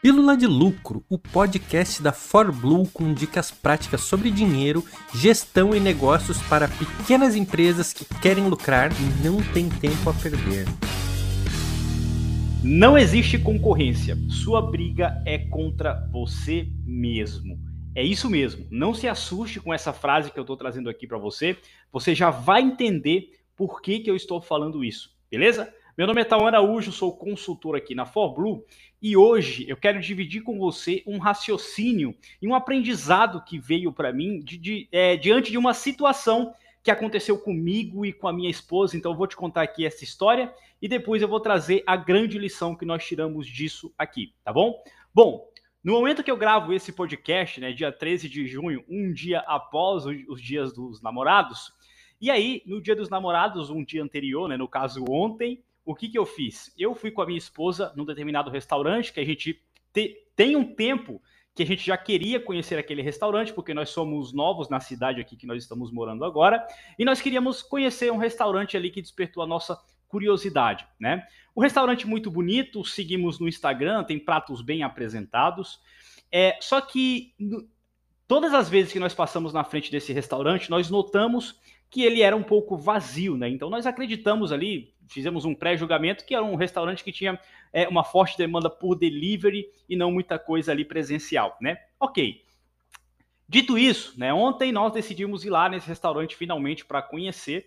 Pílula de Lucro, o podcast da ForBlue com dicas práticas sobre dinheiro, gestão e negócios para pequenas empresas que querem lucrar e não têm tempo a perder. Não existe concorrência. Sua briga é contra você mesmo. É isso mesmo. Não se assuste com essa frase que eu estou trazendo aqui para você. Você já vai entender por que, que eu estou falando isso, beleza? Meu nome é Tauan Araújo, sou consultor aqui na ForBlue e hoje eu quero dividir com você um raciocínio e um aprendizado que veio para mim de, de, é, diante de uma situação que aconteceu comigo e com a minha esposa. Então eu vou te contar aqui essa história e depois eu vou trazer a grande lição que nós tiramos disso aqui, tá bom? Bom, no momento que eu gravo esse podcast, né, dia 13 de junho, um dia após os dias dos namorados, e aí, no dia dos namorados, um dia anterior, né, no caso ontem, o que, que eu fiz? Eu fui com a minha esposa num determinado restaurante que a gente te, tem um tempo que a gente já queria conhecer aquele restaurante, porque nós somos novos na cidade aqui que nós estamos morando agora, e nós queríamos conhecer um restaurante ali que despertou a nossa curiosidade, né? O restaurante muito bonito, seguimos no Instagram, tem pratos bem apresentados, é, só que todas as vezes que nós passamos na frente desse restaurante, nós notamos que ele era um pouco vazio, né? Então nós acreditamos ali, fizemos um pré-julgamento que era um restaurante que tinha é, uma forte demanda por delivery e não muita coisa ali presencial, né? Ok. Dito isso, né? Ontem nós decidimos ir lá nesse restaurante finalmente para conhecer.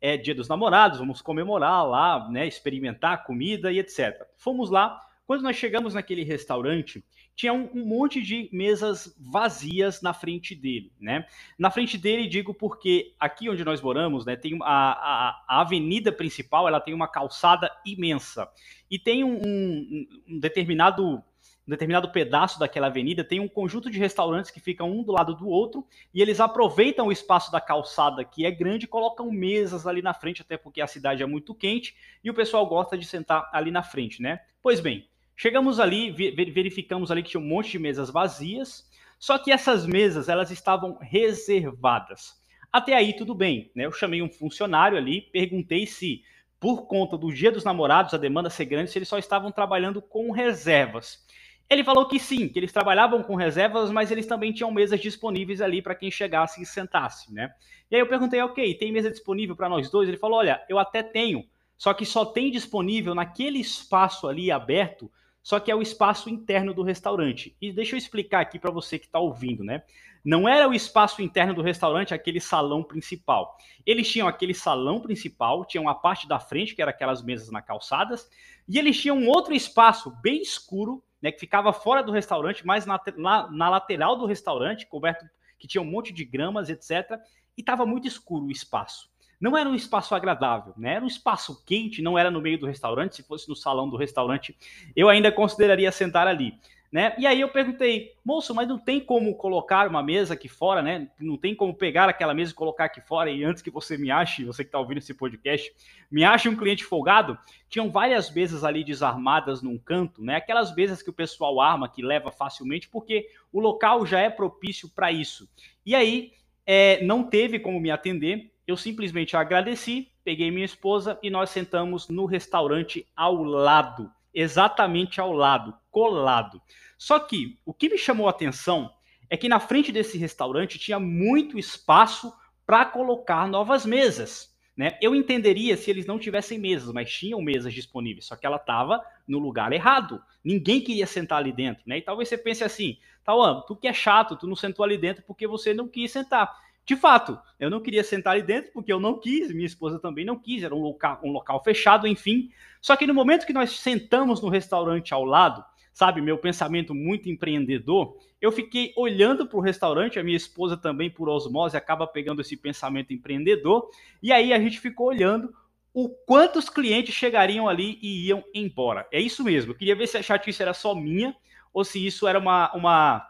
É Dia dos Namorados, vamos comemorar lá, né? Experimentar a comida e etc. Fomos lá. Quando nós chegamos naquele restaurante, tinha um, um, monte de mesas vazias na frente dele, né? Na frente dele, digo porque aqui onde nós moramos, né, tem a, a, a avenida principal, ela tem uma calçada imensa e tem um, um, um determinado um determinado pedaço daquela avenida tem um conjunto de restaurantes que ficam um do lado do outro e eles aproveitam o espaço da calçada que é grande colocam mesas ali na frente, até porque a cidade é muito quente e o pessoal gosta de sentar ali na frente, né? Pois bem, Chegamos ali, verificamos ali que tinha um monte de mesas vazias, só que essas mesas elas estavam reservadas. Até aí tudo bem, né? Eu chamei um funcionário ali, perguntei se por conta do Dia dos Namorados, a demanda ser grande, se eles só estavam trabalhando com reservas. Ele falou que sim, que eles trabalhavam com reservas, mas eles também tinham mesas disponíveis ali para quem chegasse e sentasse, né? E aí eu perguntei, ok, tem mesa disponível para nós dois? Ele falou, olha, eu até tenho, só que só tem disponível naquele espaço ali aberto só que é o espaço interno do restaurante. E deixa eu explicar aqui para você que está ouvindo, né? Não era o espaço interno do restaurante aquele salão principal. Eles tinham aquele salão principal, tinham a parte da frente, que era aquelas mesas na calçadas, e eles tinham um outro espaço bem escuro, né, que ficava fora do restaurante, mais na, na, na lateral do restaurante, coberto, que tinha um monte de gramas, etc. E estava muito escuro o espaço não era um espaço agradável, né? Era um espaço quente, não era no meio do restaurante. Se fosse no salão do restaurante, eu ainda consideraria sentar ali. Né? E aí eu perguntei, moço, mas não tem como colocar uma mesa aqui fora, né? Não tem como pegar aquela mesa e colocar aqui fora e antes que você me ache, você que está ouvindo esse podcast, me ache um cliente folgado. Tinham várias mesas ali desarmadas num canto, né? Aquelas mesas que o pessoal arma, que leva facilmente, porque o local já é propício para isso. E aí é, não teve como me atender. Eu simplesmente agradeci, peguei minha esposa e nós sentamos no restaurante ao lado, exatamente ao lado, colado. Só que o que me chamou a atenção é que na frente desse restaurante tinha muito espaço para colocar novas mesas. Né? Eu entenderia se eles não tivessem mesas, mas tinham mesas disponíveis, só que ela estava no lugar errado. Ninguém queria sentar ali dentro. Né? E talvez você pense assim, Tauan, tu que é chato, tu não sentou ali dentro porque você não quis sentar. De fato, eu não queria sentar ali dentro porque eu não quis, minha esposa também não quis, era um local, um local fechado, enfim. Só que no momento que nós sentamos no restaurante ao lado, sabe, meu pensamento muito empreendedor, eu fiquei olhando para o restaurante, a minha esposa também, por osmose, acaba pegando esse pensamento empreendedor, e aí a gente ficou olhando o quantos clientes chegariam ali e iam embora. É isso mesmo, eu queria ver se a chatice era só minha ou se isso era uma, uma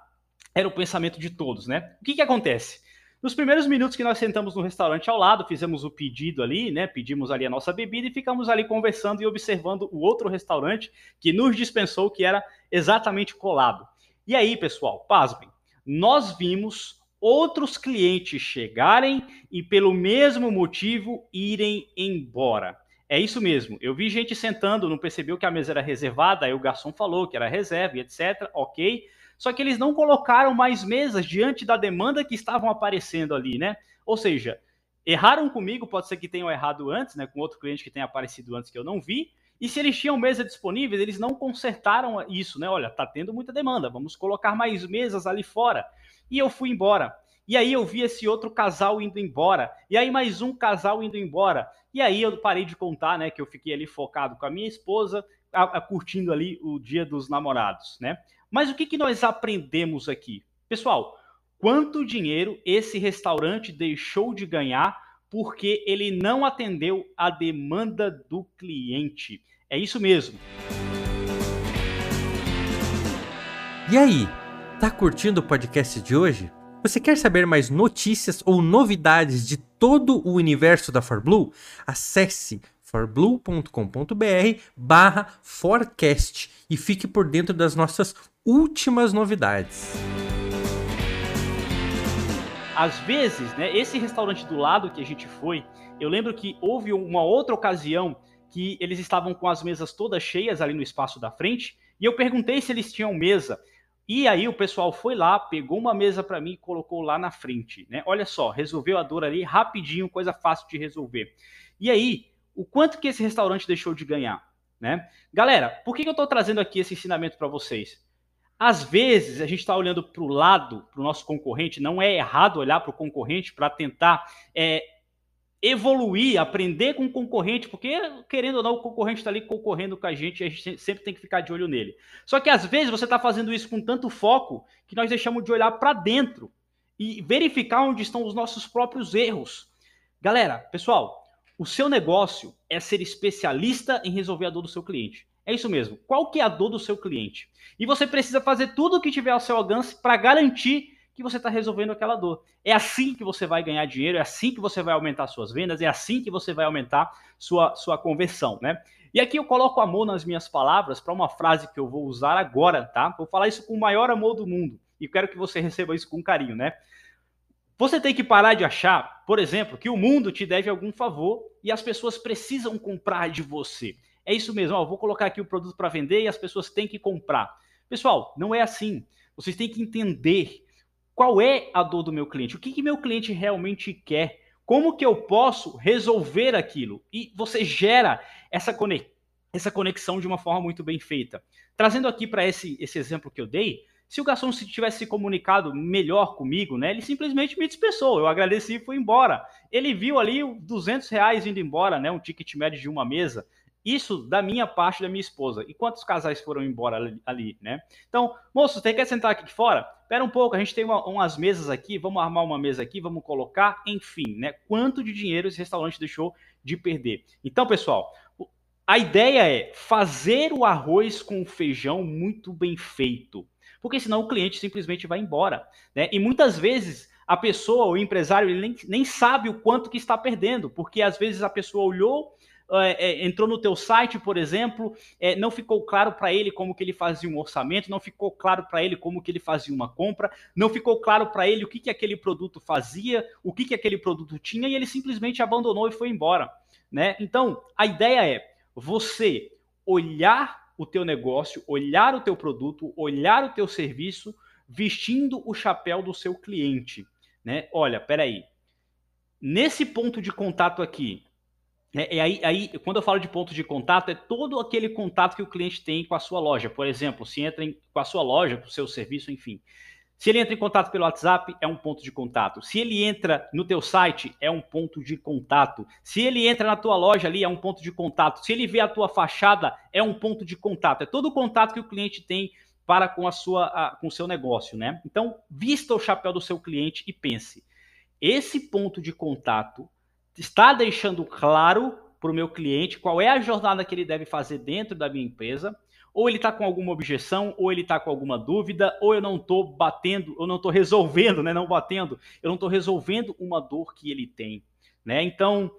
era o pensamento de todos, né? O que que acontece? Nos primeiros minutos que nós sentamos no restaurante ao lado, fizemos o pedido ali, né? Pedimos ali a nossa bebida e ficamos ali conversando e observando o outro restaurante que nos dispensou, que era exatamente colado. E aí, pessoal, pasmem, nós vimos outros clientes chegarem e, pelo mesmo motivo, irem embora. É isso mesmo. Eu vi gente sentando, não percebeu que a mesa era reservada, aí o garçom falou que era reserva e etc. Ok. Só que eles não colocaram mais mesas diante da demanda que estavam aparecendo ali, né? Ou seja, erraram comigo, pode ser que tenham errado antes, né? Com outro cliente que tenha aparecido antes que eu não vi. E se eles tinham mesa disponíveis, eles não consertaram isso, né? Olha, tá tendo muita demanda, vamos colocar mais mesas ali fora. E eu fui embora. E aí eu vi esse outro casal indo embora. E aí mais um casal indo embora. E aí eu parei de contar, né? Que eu fiquei ali focado com a minha esposa, a, a, curtindo ali o dia dos namorados, né? Mas o que, que nós aprendemos aqui? Pessoal, quanto dinheiro esse restaurante deixou de ganhar porque ele não atendeu a demanda do cliente? É isso mesmo. E aí, tá curtindo o podcast de hoje? Você quer saber mais notícias ou novidades de todo o universo da ForBlue? Acesse forblue.com.br barra forecast e fique por dentro das nossas últimas novidades. Às vezes, né, esse restaurante do lado que a gente foi, eu lembro que houve uma outra ocasião que eles estavam com as mesas todas cheias ali no espaço da frente, e eu perguntei se eles tinham mesa. E aí o pessoal foi lá, pegou uma mesa para mim e colocou lá na frente, né? Olha só, resolveu a dor ali rapidinho, coisa fácil de resolver. E aí, o quanto que esse restaurante deixou de ganhar, né? Galera, por que eu estou trazendo aqui esse ensinamento para vocês? Às vezes a gente está olhando para o lado, para o nosso concorrente, não é errado olhar para o concorrente para tentar é, evoluir, aprender com o concorrente, porque querendo ou não, o concorrente está ali concorrendo com a gente e a gente sempre tem que ficar de olho nele. Só que às vezes você está fazendo isso com tanto foco que nós deixamos de olhar para dentro e verificar onde estão os nossos próprios erros. Galera, pessoal, o seu negócio é ser especialista em resolver a dor do seu cliente. É isso mesmo. Qual que é a dor do seu cliente? E você precisa fazer tudo o que tiver ao seu alcance para garantir que você está resolvendo aquela dor. É assim que você vai ganhar dinheiro, é assim que você vai aumentar suas vendas, é assim que você vai aumentar sua, sua conversão, né? E aqui eu coloco amor nas minhas palavras para uma frase que eu vou usar agora, tá? Vou falar isso com o maior amor do mundo e quero que você receba isso com carinho, né? Você tem que parar de achar, por exemplo, que o mundo te deve algum favor e as pessoas precisam comprar de você. É isso mesmo, ó, vou colocar aqui o produto para vender e as pessoas têm que comprar. Pessoal, não é assim. Vocês têm que entender qual é a dor do meu cliente? O que, que meu cliente realmente quer? Como que eu posso resolver aquilo? E você gera essa, conex essa conexão de uma forma muito bem feita. Trazendo aqui para esse, esse exemplo que eu dei, se o garçom se tivesse se comunicado melhor comigo, né, ele simplesmente me dispensou. Eu agradeci e fui embora. Ele viu ali 200 reais indo embora, né, um ticket médio de uma mesa. Isso da minha parte, da minha esposa. E quantos casais foram embora ali, né? Então, moço, você quer sentar aqui fora? Espera um pouco, a gente tem uma, umas mesas aqui, vamos armar uma mesa aqui, vamos colocar, enfim, né? Quanto de dinheiro esse restaurante deixou de perder? Então, pessoal, a ideia é fazer o arroz com feijão muito bem feito. Porque senão o cliente simplesmente vai embora. Né? E muitas vezes a pessoa, o empresário, ele nem, nem sabe o quanto que está perdendo, porque às vezes a pessoa olhou é, é, entrou no teu site, por exemplo, é, não ficou claro para ele como que ele fazia um orçamento, não ficou claro para ele como que ele fazia uma compra, não ficou claro para ele o que, que aquele produto fazia, o que, que aquele produto tinha, e ele simplesmente abandonou e foi embora. Né? Então, a ideia é você olhar o teu negócio, olhar o teu produto, olhar o teu serviço, vestindo o chapéu do seu cliente. Né? Olha, peraí. Nesse ponto de contato aqui, é, e aí, aí, quando eu falo de ponto de contato, é todo aquele contato que o cliente tem com a sua loja. Por exemplo, se entra em, com a sua loja, com o seu serviço, enfim. Se ele entra em contato pelo WhatsApp, é um ponto de contato. Se ele entra no teu site, é um ponto de contato. Se ele entra na tua loja ali, é um ponto de contato. Se ele vê a tua fachada, é um ponto de contato. É todo o contato que o cliente tem para com a sua a, com o seu negócio, né? Então, vista o chapéu do seu cliente e pense. Esse ponto de contato está deixando claro para o meu cliente qual é a jornada que ele deve fazer dentro da minha empresa, ou ele está com alguma objeção, ou ele está com alguma dúvida, ou eu não estou batendo, eu não estou resolvendo, né? Não batendo, eu não estou resolvendo uma dor que ele tem, né? Então,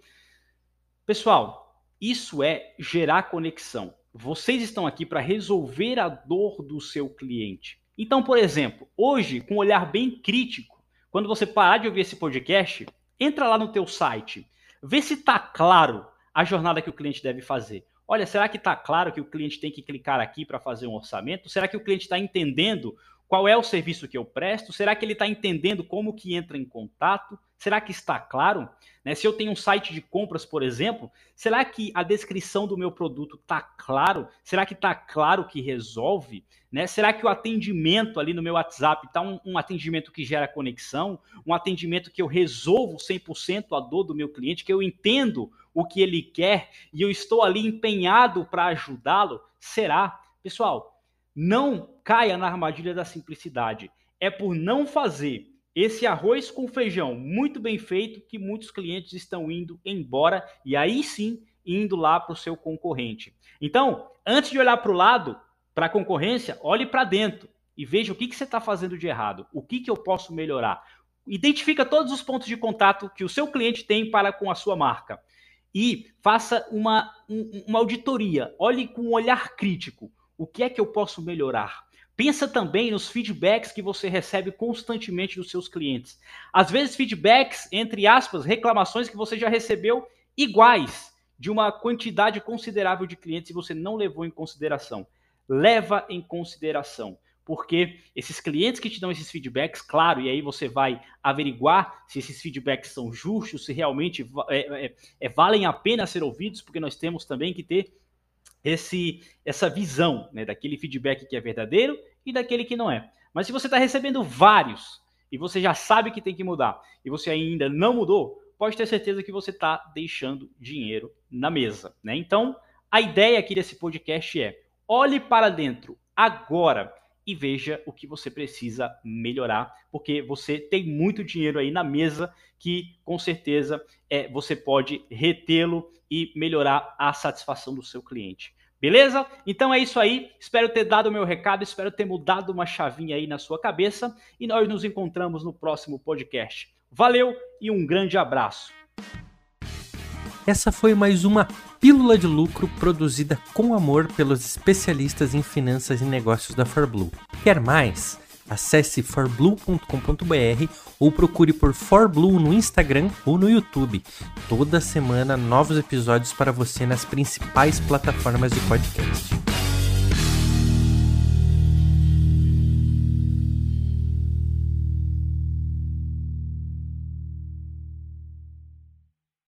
pessoal, isso é gerar conexão. Vocês estão aqui para resolver a dor do seu cliente. Então, por exemplo, hoje, com um olhar bem crítico, quando você parar de ouvir esse podcast, entra lá no teu site, vê se está claro a jornada que o cliente deve fazer? Olha, será que está claro que o cliente tem que clicar aqui para fazer um orçamento? Será que o cliente está entendendo qual é o serviço que eu presto? Será que ele está entendendo como que entra em contato? Será que está claro? Né? Se eu tenho um site de compras, por exemplo, será que a descrição do meu produto está claro? Será que está claro que resolve? Né? Será que o atendimento ali no meu WhatsApp está um, um, atendimento que gera conexão? Um atendimento que eu resolvo 100% a dor do meu cliente, que eu entendo o que ele quer e eu estou ali empenhado para ajudá-lo? Será? Pessoal, não caia na armadilha da simplicidade. É por não fazer esse arroz com feijão muito bem feito que muitos clientes estão indo embora e aí sim indo lá para o seu concorrente. Então, antes de olhar para o lado, para a concorrência, olhe para dentro e veja o que, que você está fazendo de errado, o que, que eu posso melhorar. Identifica todos os pontos de contato que o seu cliente tem para com a sua marca e faça uma, uma auditoria, olhe com um olhar crítico. O que é que eu posso melhorar? Pensa também nos feedbacks que você recebe constantemente dos seus clientes. Às vezes, feedbacks, entre aspas, reclamações que você já recebeu iguais de uma quantidade considerável de clientes e você não levou em consideração. Leva em consideração porque esses clientes que te dão esses feedbacks, claro, e aí você vai averiguar se esses feedbacks são justos, se realmente é, é, é, valem a pena ser ouvidos, porque nós temos também que ter esse, essa visão né, daquele feedback que é verdadeiro e daquele que não é. Mas se você está recebendo vários e você já sabe que tem que mudar e você ainda não mudou, pode ter certeza que você está deixando dinheiro na mesa. Né? Então, a ideia aqui desse podcast é: olhe para dentro agora e veja o que você precisa melhorar, porque você tem muito dinheiro aí na mesa que com certeza é, você pode retê-lo e melhorar a satisfação do seu cliente. Beleza? Então é isso aí. Espero ter dado o meu recado, espero ter mudado uma chavinha aí na sua cabeça e nós nos encontramos no próximo podcast. Valeu e um grande abraço. Essa foi mais uma pílula de lucro produzida com amor pelos especialistas em finanças e negócios da ForBlue. Quer mais? Acesse forblue.com.br ou procure por ForBlue no Instagram ou no YouTube. Toda semana novos episódios para você nas principais plataformas de podcast.